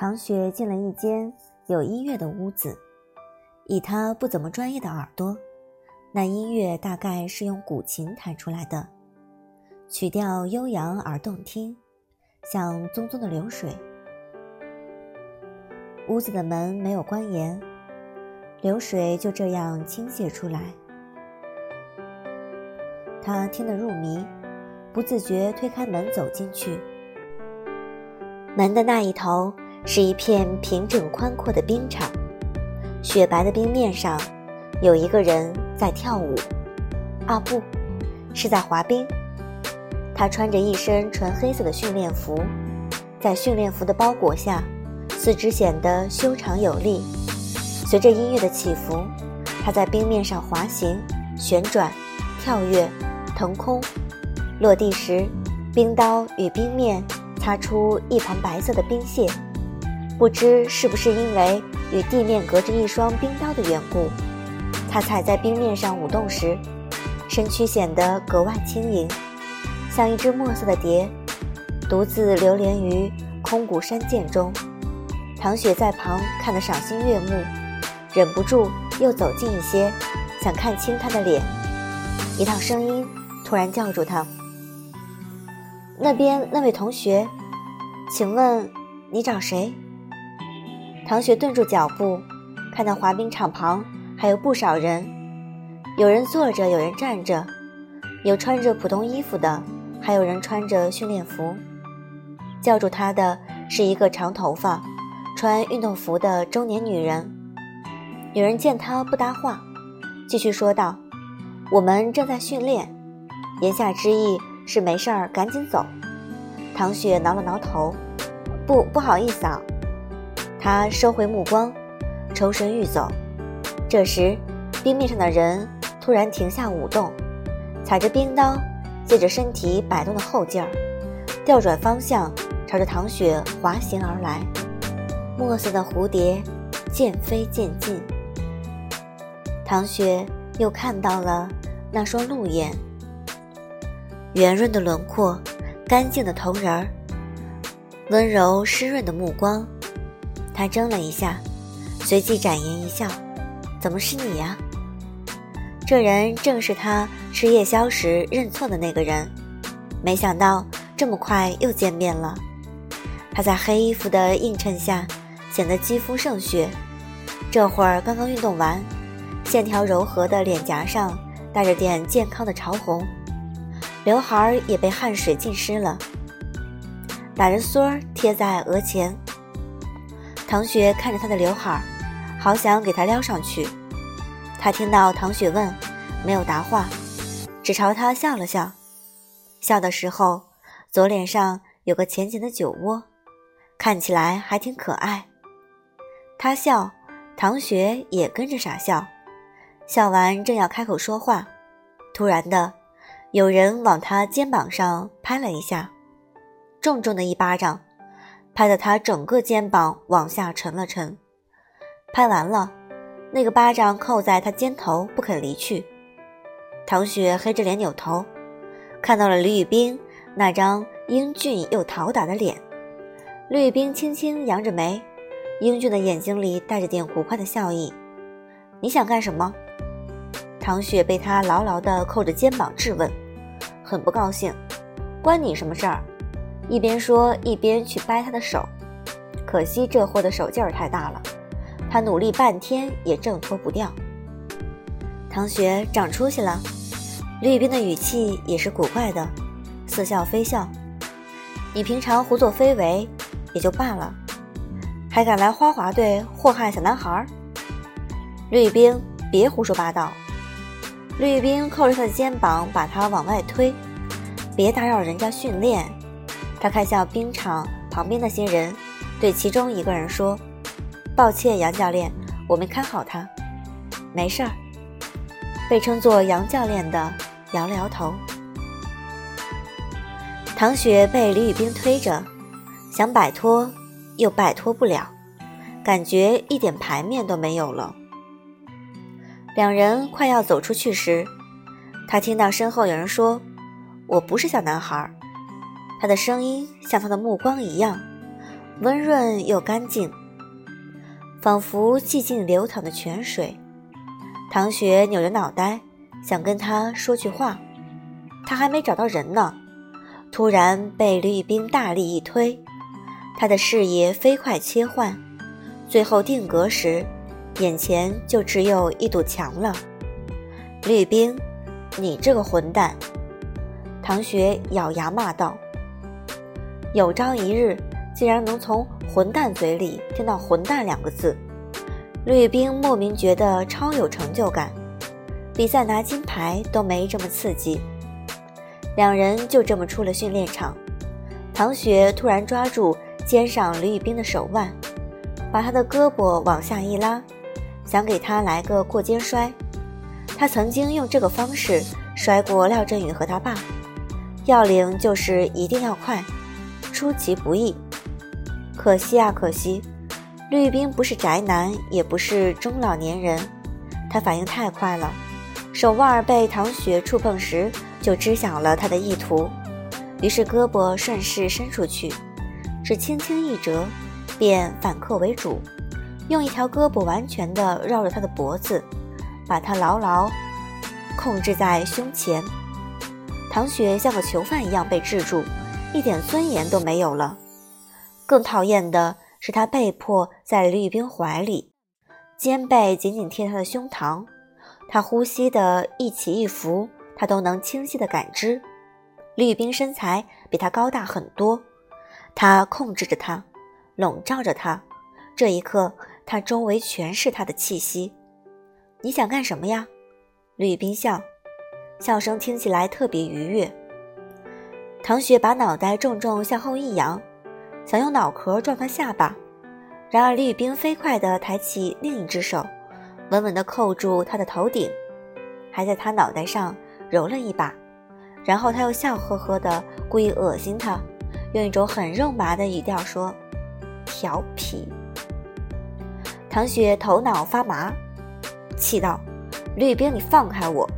唐雪进了一间有音乐的屋子，以她不怎么专业的耳朵，那音乐大概是用古琴弹出来的，曲调悠扬而动听，像淙淙的流水。屋子的门没有关严，流水就这样倾泻出来。他听得入迷，不自觉推开门走进去。门的那一头。是一片平整宽阔的冰场，雪白的冰面上，有一个人在跳舞。啊，不是在滑冰。他穿着一身纯黑色的训练服，在训练服的包裹下，四肢显得修长有力。随着音乐的起伏，他在冰面上滑行、旋转、跳跃、腾空。落地时，冰刀与冰面擦出一盘白色的冰屑。不知是不是因为与地面隔着一双冰刀的缘故，他踩在冰面上舞动时，身躯显得格外轻盈，像一只墨色的蝶，独自流连于空谷山涧中。唐雪在旁看得赏心悦目，忍不住又走近一些，想看清他的脸。一道声音突然叫住他：“那边那位同学，请问你找谁？”唐雪顿住脚步，看到滑冰场旁还有不少人，有人坐着，有人站着，有穿着普通衣服的，还有人穿着训练服。叫住他的是一个长头发、穿运动服的中年女人。女人见他不搭话，继续说道：“我们正在训练。”言下之意是没事儿，赶紧走。唐雪挠了挠头：“不，不好意思啊。”他收回目光，抽身欲走。这时，冰面上的人突然停下舞动，踩着冰刀，借着身体摆动的后劲儿，调转方向，朝着唐雪滑行而来。墨色的蝴蝶渐飞渐近，唐雪又看到了那双鹿眼，圆润的轮廓，干净的头仁儿，温柔湿润的目光。他怔了一下，随即展颜一笑：“怎么是你呀？”这人正是他吃夜宵时认错的那个人。没想到这么快又见面了。他在黑衣服的映衬下显得肌肤胜雪，这会儿刚刚运动完，线条柔和的脸颊上带着点健康的潮红，刘海儿也被汗水浸湿了，打着缩儿贴在额前。唐雪看着他的刘海儿，好想给他撩上去。他听到唐雪问，没有答话，只朝他笑了笑。笑的时候，左脸上有个浅浅的酒窝，看起来还挺可爱。他笑，唐雪也跟着傻笑。笑完正要开口说话，突然的，有人往他肩膀上拍了一下，重重的一巴掌。拍得他整个肩膀往下沉了沉，拍完了，那个巴掌扣在他肩头不肯离去。唐雪黑着脸扭头，看到了李宇冰那张英俊又讨打的脸。李宇冰轻轻扬着眉，英俊的眼睛里带着点古怪的笑意。你想干什么？唐雪被他牢牢地扣着肩膀质问，很不高兴。关你什么事儿？一边说一边去掰他的手，可惜这货的手劲儿太大了，他努力半天也挣脱不掉。唐雪长出息了，李宇冰的语气也是古怪的，似笑非笑。你平常胡作非为也就罢了，还敢来花滑队祸害小男孩？李宇冰，别胡说八道！李宇冰扣着他的肩膀，把他往外推，别打扰人家训练。他看向冰场旁边那些人，对其中一个人说：“抱歉，杨教练，我没看好他。”“没事儿。”被称作杨教练的摇了摇头。唐雪被李宇冰推着，想摆脱又摆脱不了，感觉一点排面都没有了。两人快要走出去时，他听到身后有人说：“我不是小男孩。”他的声音像他的目光一样，温润又干净，仿佛寂静流淌的泉水。唐雪扭着脑袋，想跟他说句话，他还没找到人呢。突然被吕玉冰大力一推，他的视野飞快切换，最后定格时，眼前就只有一堵墙了。吕冰，你这个混蛋！唐雪咬牙骂道：“有朝一日，竟然能从混蛋嘴里听到‘混蛋’两个字。”吕冰莫名觉得超有成就感，比赛拿金牌都没这么刺激。两人就这么出了训练场。唐雪突然抓住肩上吕玉冰的手腕，把他的胳膊往下一拉，想给他来个过肩摔。他曾经用这个方式摔过廖振宇和他爸。要领就是一定要快，出其不意。可惜啊，可惜，绿冰不是宅男，也不是中老年人，他反应太快了，手腕被唐雪触碰时就知晓了他的意图，于是胳膊顺势伸出去，只轻轻一折，便反客为主，用一条胳膊完全的绕着他的脖子，把他牢牢控制在胸前。唐雪像个囚犯一样被制住，一点尊严都没有了。更讨厌的是，他被迫在吕冰怀里，肩背紧紧贴他的胸膛，他呼吸的一起一伏，他都能清晰的感知。吕冰身材比他高大很多，他控制着他，笼罩着他。这一刻，他周围全是他的气息。你想干什么呀？吕冰笑。笑声听起来特别愉悦。唐雪把脑袋重重向后一扬，想用脑壳撞他下巴，然而李宇冰飞快地抬起另一只手，稳稳地扣住他的头顶，还在他脑袋上揉了一把，然后他又笑呵呵地故意恶心他，用一种很肉麻的语调说：“调皮。”唐雪头脑发麻，气道：“吕冰，你放开我！”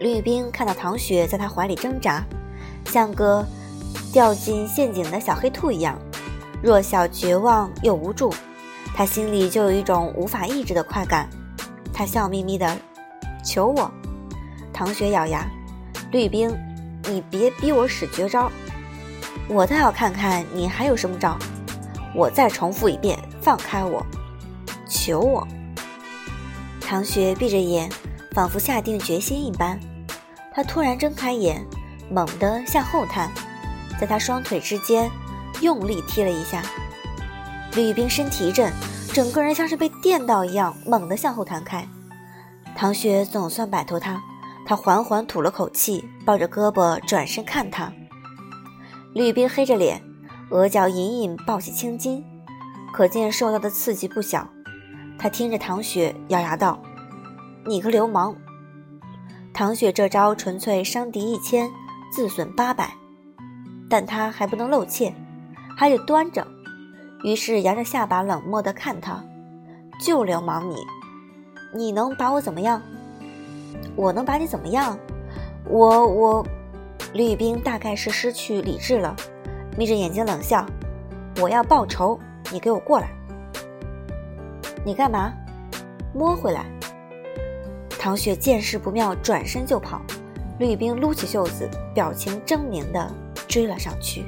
吕冰看到唐雪在他怀里挣扎，像个掉进陷阱的小黑兔一样，弱小、绝望又无助，他心里就有一种无法抑制的快感。他笑眯眯的求我，唐雪咬牙：“绿冰，你别逼我使绝招，我倒要看看你还有什么招。我再重复一遍，放开我，求我。”唐雪闭着眼。仿佛下定决心一般，他突然睁开眼，猛地向后探，在他双腿之间用力踢了一下。吕冰身体一震，整个人像是被电到一样，猛地向后弹开。唐雪总算摆脱他，他缓缓吐了口气，抱着胳膊转身看他。吕冰黑着脸，额角隐隐爆起青筋，可见受到的刺激不小。他听着唐雪咬牙道。你个流氓！唐雪这招纯粹伤敌一千，自损八百，但他还不能露怯，还得端着，于是扬着下巴冷漠地看他：“就流氓你，你能把我怎么样？我能把你怎么样？我我……”吕冰大概是失去理智了，眯着眼睛冷笑：“我要报仇，你给我过来！你干嘛？摸回来！”唐雪见势不妙，转身就跑。绿兵撸起袖子，表情狰狞地追了上去。